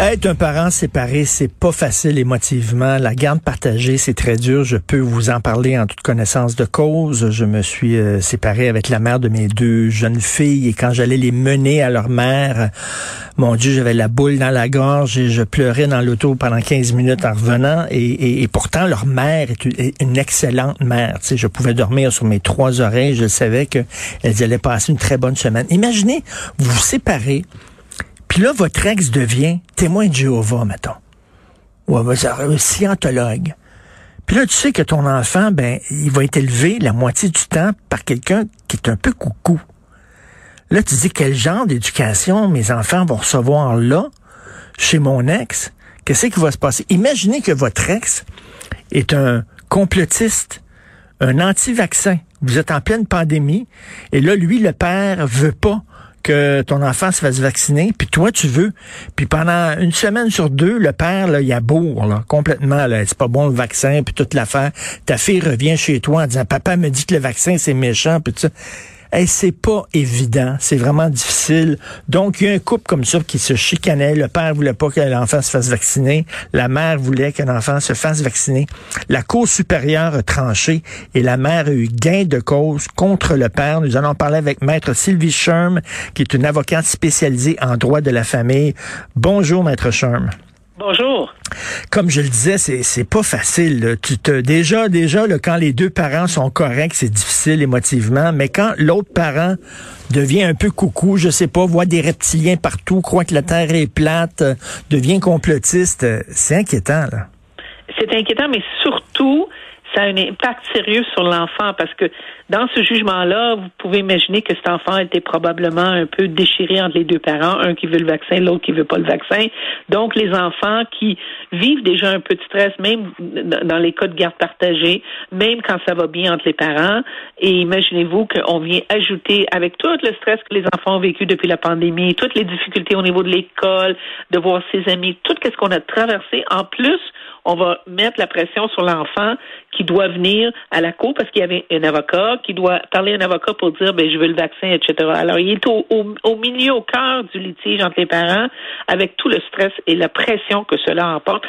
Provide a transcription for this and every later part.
Être un parent séparé, c'est pas facile émotivement. La garde partagée, c'est très dur. Je peux vous en parler en toute connaissance de cause. Je me suis euh, séparé avec la mère de mes deux jeunes filles et quand j'allais les mener à leur mère, mon Dieu, j'avais la boule dans la gorge et je pleurais dans l'auto pendant 15 minutes en revenant. Et, pourtant, leur mère est une- excellente mère. Tu sais, je pouvais dormir sur mes trois oreilles. Je savais qu'elles allaient passer une très bonne semaine. Imaginez, vous vous séparez. Là, votre ex devient témoin de Jéhovah, mettons. Ou un scientologue. Puis là, tu sais que ton enfant, ben, il va être élevé la moitié du temps par quelqu'un qui est un peu coucou. Là, tu dis quel genre d'éducation mes enfants vont recevoir là, chez mon ex? Qu'est-ce qui va se passer? Imaginez que votre ex est un complotiste, un anti-vaccin. Vous êtes en pleine pandémie, et là, lui, le père, veut pas que ton enfant se fasse vacciner, puis toi, tu veux. Puis pendant une semaine sur deux, le père, là, il aboure, là, complètement, là, c'est pas bon le vaccin, puis toute l'affaire. Ta fille revient chez toi en disant, papa me dit que le vaccin, c'est méchant, puis tout ça. Hey, c'est pas évident, c'est vraiment difficile. Donc, il y a un couple comme ça qui se chicanait. Le père voulait pas que l'enfant se fasse vacciner. La mère voulait que l'enfant se fasse vacciner. La Cour supérieure a tranché et la mère a eu gain de cause contre le père. Nous allons parler avec Maître Sylvie Sherm, qui est une avocate spécialisée en droit de la famille. Bonjour, Maître Sherm. Bonjour. Comme je le disais, c'est c'est pas facile. là. Tu te déjà déjà là, quand les deux parents sont corrects, c'est difficile émotivement, mais quand l'autre parent devient un peu coucou, je sais pas, voit des reptiliens partout, croit que la terre est plate, euh, devient complotiste, euh, c'est inquiétant là. C'est inquiétant, mais surtout, ça a un impact sérieux sur l'enfant parce que dans ce jugement-là, vous pouvez imaginer que cet enfant était probablement un peu déchiré entre les deux parents, un qui veut le vaccin, l'autre qui veut pas le vaccin. Donc, les enfants qui vivent déjà un peu de stress, même dans les cas de garde partagée, même quand ça va bien entre les parents, et imaginez-vous qu'on vient ajouter avec tout le stress que les enfants ont vécu depuis la pandémie, toutes les difficultés au niveau de l'école, de voir ses amis, tout ce qu'on a traversé, en plus, on va mettre la pression sur l'enfant qui doit venir à la cour parce qu'il y avait un avocat, qui doit parler à un avocat pour dire ben je veux le vaccin, etc. Alors il est au, milieu, au cœur du litige entre les parents, avec tout le stress et la pression que cela emporte.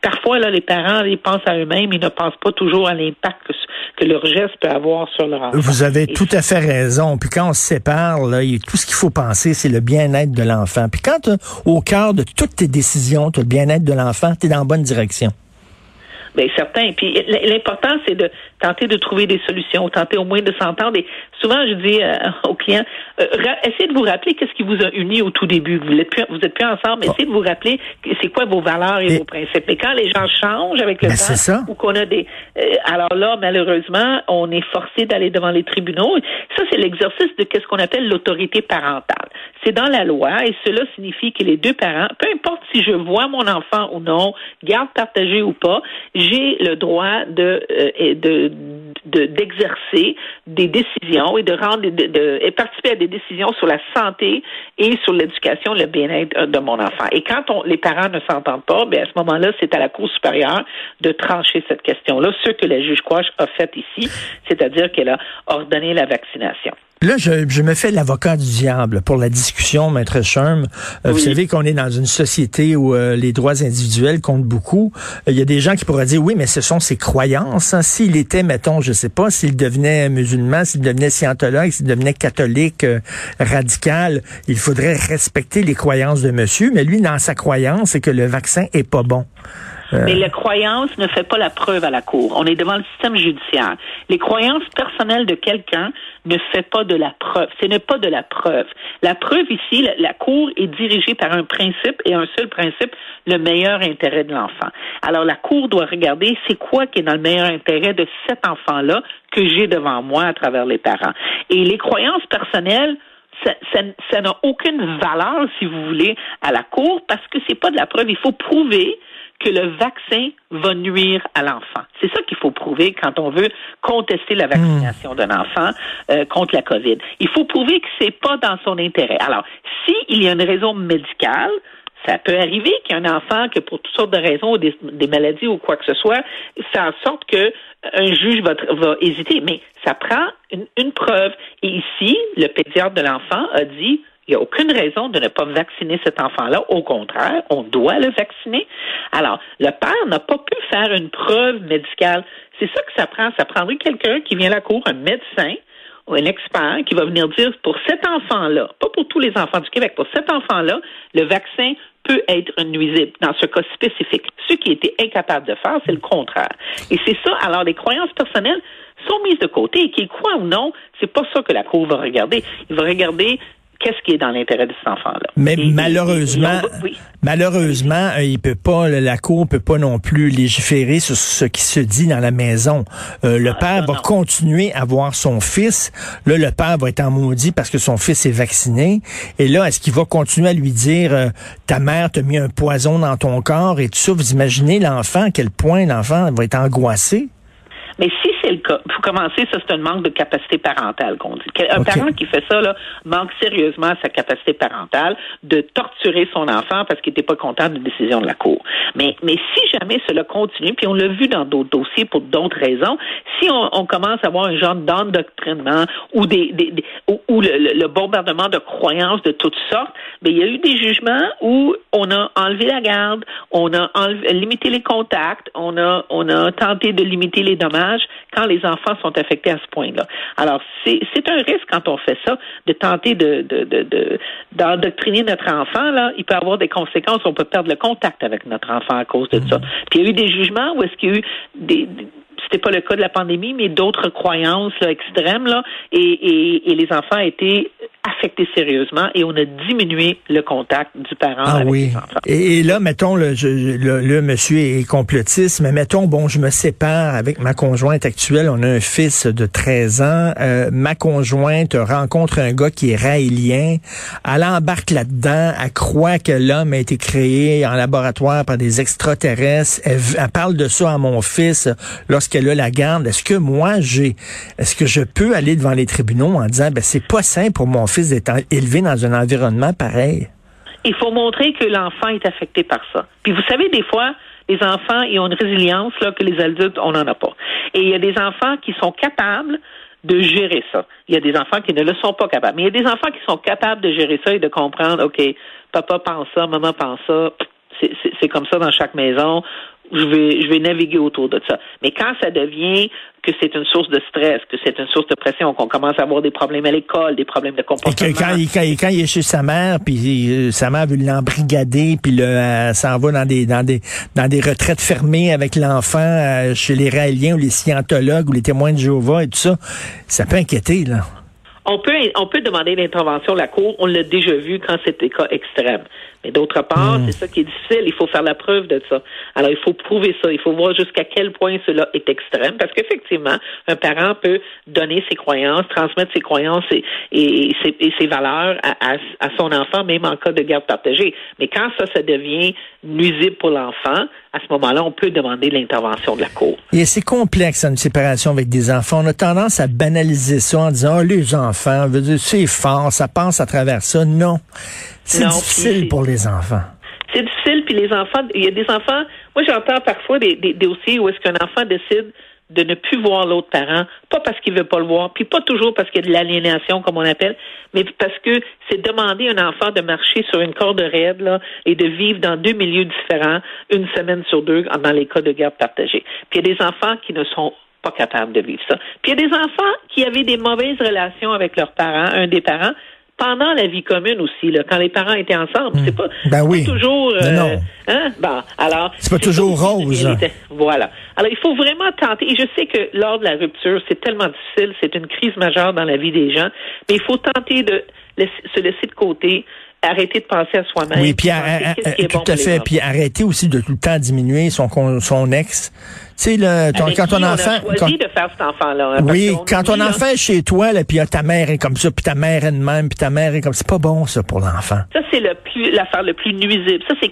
Parfois, là, les parents, ils pensent à eux-mêmes, ils ne pensent pas toujours à l'impact que, que leur geste peut avoir sur leur enfant. Vous avez Et tout à fait raison. Puis quand on se sépare, là, tout ce qu'il faut penser, c'est le bien-être de l'enfant. Puis quand t'as au cœur de toutes tes décisions, tu le bien-être de l'enfant, tu es dans la bonne direction. Bien, certain. Puis l'important, c'est de tenter de trouver des solutions, tenter au moins de s'entendre. Et souvent, je dis euh, aux clients, euh, essayez de vous rappeler qu'est-ce qui vous a uni au tout début. Vous êtes plus, vous êtes plus ensemble, mais essayez de vous rappeler c'est quoi vos valeurs et, Et- vos principes. Et quand les gens changent avec le Ben, temps, ou qu'on a des, euh, alors là, malheureusement, on est forcé d'aller devant les tribunaux. Ça, c'est l'exercice de qu'est-ce qu'on appelle l'autorité parentale. C'est dans la loi et cela signifie que les deux parents, peu importe si je vois mon enfant ou non, garde partagée ou pas, j'ai le droit de, euh, d'exercer des décisions et de rendre de, de- et participer à des décisions sur la santé et sur l'éducation, le bien-être euh, de mon enfant. Et quand on, les parents ne s'entendent pas, ben à ce moment-là, c'est à la Cour supérieure de trancher cette question-là, ce que la juge Quash a fait ici, c'est-à-dire qu'elle a ordonné la vaccination. Là, je, je me fais l'avocat du diable pour la discussion, Maître Sherm. Euh, Vous Oui. savez qu'on est dans une société où euh, les droits individuels comptent beaucoup. Euh, Il y a des gens qui pourraient dire, oui, mais ce sont ses croyances. hein. S'il était, mettons, je sais pas, s'il devenait musulman, s'il devenait scientologue, s'il devenait catholique euh, radical, il faudrait respecter les croyances de monsieur. Mais lui, dans sa croyance, c'est que le vaccin est pas bon. Mais la croyance ne fait pas la preuve à la Cour. On est devant le système judiciaire. Les croyances personnelles de quelqu'un ne fait pas de la preuve. Ce n'est pas de la preuve. La preuve ici, la, la Cour est dirigée par un principe et un seul principe, le meilleur intérêt de l'enfant. Alors la Cour doit regarder c'est quoi qui est dans le meilleur intérêt de cet enfant-là que j'ai devant moi à travers les parents. Et les croyances personnelles, ça n'a aucune valeur, si vous voulez, à la Cour parce que c'est pas de la preuve. Il faut prouver que le vaccin va nuire à l'enfant. C'est ça qu'il faut prouver quand on veut contester la vaccination d'un enfant euh, contre la COVID. Il faut prouver que c'est pas dans son intérêt. Alors, s'il y a une raison médicale, Ça peut arriver qu'il y ait un enfant que pour toutes sortes de raisons, des, des maladies ou quoi que ce soit, fait en sorte que un juge va, va hésiter. Mais ça prend une, une preuve. Et ici, le pédiatre de l'enfant a dit il n'y a aucune raison de ne pas vacciner cet enfant-là. Au contraire, on doit le vacciner. Alors, le père n'a pas pu faire une preuve médicale. C'est ça que ça prend. Ça prendrait quelqu'un qui vient à la cour, un médecin ou un expert qui va venir dire pour cet enfant-là, pas pour tous les enfants du Québec, pour cet enfant-là, le vaccin peut être nuisible dans ce cas spécifique. Ce qui était incapable de faire, c'est le contraire. Et c'est ça. Alors, les croyances personnelles sont mises de côté et qu'il croit ou non, c'est pas ça que la Cour va regarder. Il va regarder qu'est-ce qui est dans l'intérêt de cet enfant-là? Mais malheureusement, malheureusement, euh, il peut pas, la cour peut pas non plus légiférer sur ce qui se dit dans la maison. Euh, le ah, père va continuer à voir son fils. Là, le père va être en maudit parce que son fils est vacciné. Et là, est-ce qu'il va continuer à lui dire, euh, ta mère t'a mis un poison dans ton corps et tout ça? Vous imaginez l'enfant, à quel point l'enfant va être angoissé? Mais si c'est le cas, pour commencer, ça c'est un manque de capacité parentale qu'on dit. Un parent qui fait ça là, manque sérieusement sa capacité parentale de torturer son enfant parce qu'il n'était pas content de décision de la cour. Mais mais si jamais cela continue, puis on l'a vu dans d'autres dossiers pour d'autres raisons, si on, on, commence à avoir un genre d'endoctrinement ou des, des, ou, le, le, bombardement de croyances de toutes sortes, mais ben, il y a eu des jugements où on a enlevé la garde, on a enlevé, limité les contacts, on a on a tenté de limiter les dommages quand les enfants sont affectés à ce point-là. Alors, c'est un risque quand on fait ça, de tenter de d'endoctriner de, notre enfant. Là, il peut avoir des conséquences. On peut perdre le contact avec notre enfant à cause de ça. Mm-hmm. Puis il y a eu des jugements où est-ce qu'il y a eu des, c'était pas le cas de la pandémie, mais d'autres croyances là, extrêmes là, et, et, et les enfants étaient affecté sérieusement et on a diminué le contact du parent ah avec oui. les enfants. Et, là, mettons, le, le, monsieur est complotiste, mais mettons, bon, je me sépare avec ma conjointe actuelle, on a un fils de 13 ans, euh, ma conjointe rencontre un gars qui est raélien, elle embarque là-dedans, elle croit que l'homme a été créé en laboratoire par des extraterrestres, elle, elle parle de ça à mon fils lorsqu'elle a la garde. Est-ce que moi, j'ai, est-ce que je peux aller devant les tribunaux en disant, ben, c'est pas simple pour mon élevé dans un environnement pareil? Il faut montrer que l'enfant est affecté par ça. Puis vous savez, des fois, les enfants, ont une résilience là, que les adultes, on n'en a pas. Et il y a des enfants qui sont capables de gérer ça. Il y a des enfants qui ne le sont pas capables. Mais il y a des enfants qui sont capables de gérer ça et de comprendre, OK, papa pense ça, maman pense ça, c'est comme ça dans chaque maison je vais, je vais naviguer autour de ça. Mais quand ça devient que c'est une source de stress, que c'est une source de pression, qu'on commence à avoir des problèmes à l'école, des problèmes de comportement. Et quand, il, quand, il est chez sa mère, puis euh, sa mère veut l'embrigader, puis le, s'en va dans des, dans des, dans des retraites fermées avec l'enfant euh, chez les Raéliens ou les scientologues ou les témoins de Jéhovah et tout ça, ça peut inquiéter, là. On peut, on peut demander l'intervention de la Cour. On l'a déjà vu quand c'était cas extrême. Mais d'autre part, hmm. c'est ça qui est difficile. Il faut faire la preuve de ça. Alors, il faut prouver ça. Il faut voir jusqu'à quel point cela est extrême. Parce qu'effectivement, un parent peut donner ses croyances, transmettre ses croyances et, et, ses, valeurs à, à, son enfant, même en cas de garde partagée. Mais quand ça, ça devient nuisible pour l'enfant, à ce moment-là, on peut demander l'intervention de la Cour. Et c'est complexe, une séparation avec des enfants. On a tendance à banaliser ça en disant, oh, les enfants, c'est fort, ça passe à travers ça. Non. C'est difficile pour les enfants. C'est difficile, puis les enfants, il y a des enfants, moi j'entends parfois des, des, dossiers où est-ce qu'un enfant décide de ne plus voir l'autre parent, pas parce qu'il veut pas le voir, puis pas toujours parce qu'il y a de l'aliénation, comme on appelle, mais parce que c'est demander à un enfant de marcher sur une corde raide là, et de vivre dans deux milieux différents, une semaine sur deux, dans les cas de garde partagée. Puis il y a des enfants qui ne sont pas capables de vivre ça. Puis il y a des enfants qui avaient des mauvaises relations avec leurs parents, un des parents, pendant la vie commune aussi, là, quand les parents étaient ensemble. C'est pas, ben oui. toujours. Euh, hein? Bon, alors. C'est pas toujours rose. Voilà. Alors, il faut vraiment tenter. Et je sais que lors de la rupture, c'est tellement difficile, c'est une crise majeure dans la vie des gens, mais il faut tenter de se laisser de côté arrêter de penser à soi-même. Oui, puis tout à fait. Puis arrêter aussi de tout le temps diminuer son son ex. Sais, ton, quand ton on enfant... a choisi quand- de faire cet enfant-là. hein, oui, quand ton là, enfant est chez toi, là, puis ah, ta mère est comme ça, puis ta mère est de même, puis ta mère est comme... C'est pas bon, ça, pour l'enfant. Ça, c'est le plus, l'affaire le plus nuisible. Ça, c'est,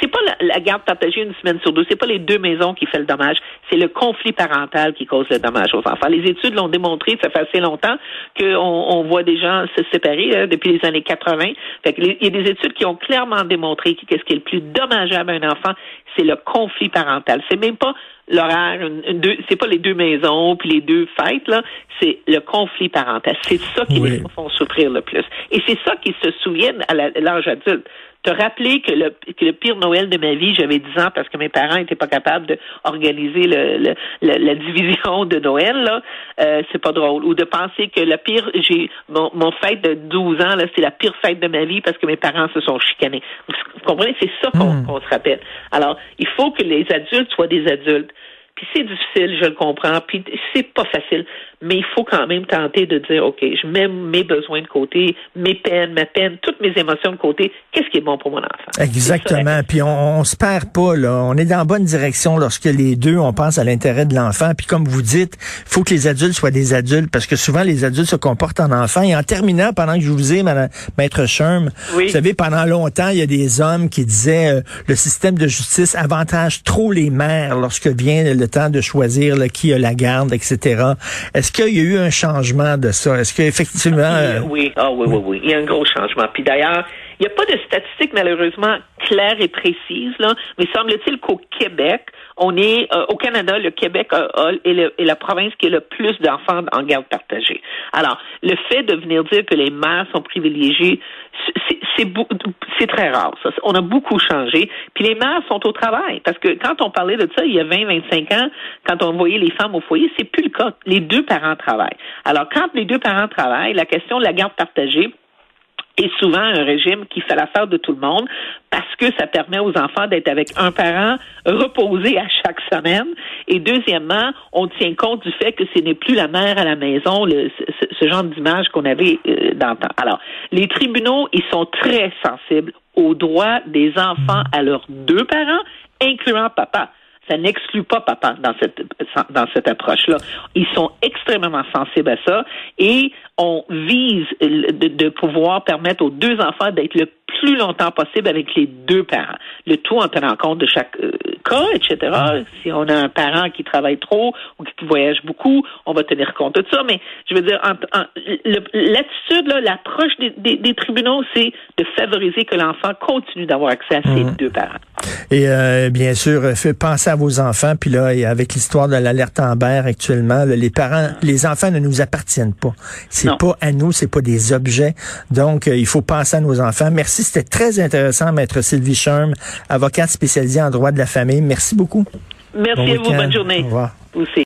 c'est, pas la, la garde partagée une semaine sur deux. C'est pas les deux maisons qui fait le dommage. C'est le conflit parental qui cause le dommage aux enfants. Les études l'ont démontré, ça fait assez longtemps qu'on on voit des gens se séparer hein, depuis les années 80. Fait il y a des études qui ont clairement démontré que qu'est-ce qui est le plus dommageable à un enfant, c'est le conflit parental. C'est même pas l'horaire, une- une- deux- c'est pas les deux maisons puis les deux fêtes là, c'est le conflit parental. C'est ça qui Oui. les font souffrir le plus. Et c'est ça qu'ils se souviennent à l'âge adulte. Te rappeler que le, que le pire Noël de ma vie, j'avais 10 ans parce que mes parents n'étaient pas capables d'organiser le, le- le- la division de Noël, là, euh, c'est pas drôle. Ou de penser que le pire, j'ai mon, mon fête de 12 ans, là, c'est la pire fête de ma vie parce que mes parents se sont chicanés. Vous comprenez? C'est ça qu'on qu'on se rappelle. Alors, il faut que les adultes soient des adultes. Puis c'est difficile, je le comprends, puis c'est pas facile, mais il faut quand même tenter de dire, OK, je mets mes besoins de côté, mes peines, ma peine, toutes mes émotions de côté. Qu'est-ce qui est bon pour mon enfant? Exactement. Puis on, on se perd pas là. On est dans la bonne direction lorsque les deux on pense à l'intérêt de l'enfant. Puis comme vous dites, faut que les adultes soient des adultes parce que souvent les adultes se comportent en enfants. Et en terminant, pendant que je vous ai, Madame, maître Sherm, Oui. vous savez, pendant longtemps, il y a des hommes qui disaient euh, le système de justice avantage trop les mères lorsque vient le temps de choisir là, qui a la garde, etc. Est-ce qu'il y a eu un changement de ça? Est-ce qu'effectivement euh, Oui, ah oui, oui, oui. Il y a un gros changement. Puis d'ailleurs, il n'y a pas de statistiques malheureusement claires et précises, là, mais semble-t-il qu'au Québec, on est euh, au Canada, le Québec est, la province qui a le plus d'enfants en garde partagée. Alors, le fait de venir dire que les mères sont privilégiées, c'est- très rare. Ça. On a beaucoup changé. Puis les mères sont au travail. Parce que quand on parlait de ça il y a 20, 25 ans, quand on voyait les femmes au foyer, c'est plus le cas. Les deux parents travaillent. Alors, quand les deux parents travaillent, la question de la garde partagée, est souvent un régime qui fait l'affaire de tout le monde parce que ça permet aux enfants d'être avec un parent reposé à chaque semaine. Et deuxièmement, on tient compte du fait que ce n'est plus la mère à la maison, ce, genre d'image qu'on avait euh, dans le. Alors, les tribunaux, ils sont très sensibles aux droits des enfants à leurs deux parents, incluant papa. Ça n'exclut pas papa dans cette dans cette approche-là. Ils sont extrêmement sensibles à ça et on vise de, de pouvoir permettre aux deux enfants d'être le plus longtemps possible avec les deux parents. Le tout en tenant compte de chaque euh, cas, etc. Si on a un parent qui travaille trop ou qui voyage beaucoup, on va tenir compte de ça. Mais je veux dire, l'attitude, l'approche des, des- des tribunaux, c'est de favoriser que l'enfant continue d'avoir accès à ses deux parents. Et euh, bien sûr, fait penser à vos enfants. Puis là, et avec l'histoire de l'alerte Amber actuellement, là, les parents, les enfants ne nous appartiennent pas. C'est pas à nous, c'est pas des objets. Donc, euh, il faut penser à nos enfants. Merci, c'était très intéressant, maître Sylvie Sherm, avocate spécialisée en droit de la famille. Merci beaucoup. Merci Bon à vous. Bonne journée. Au revoir. Aussi.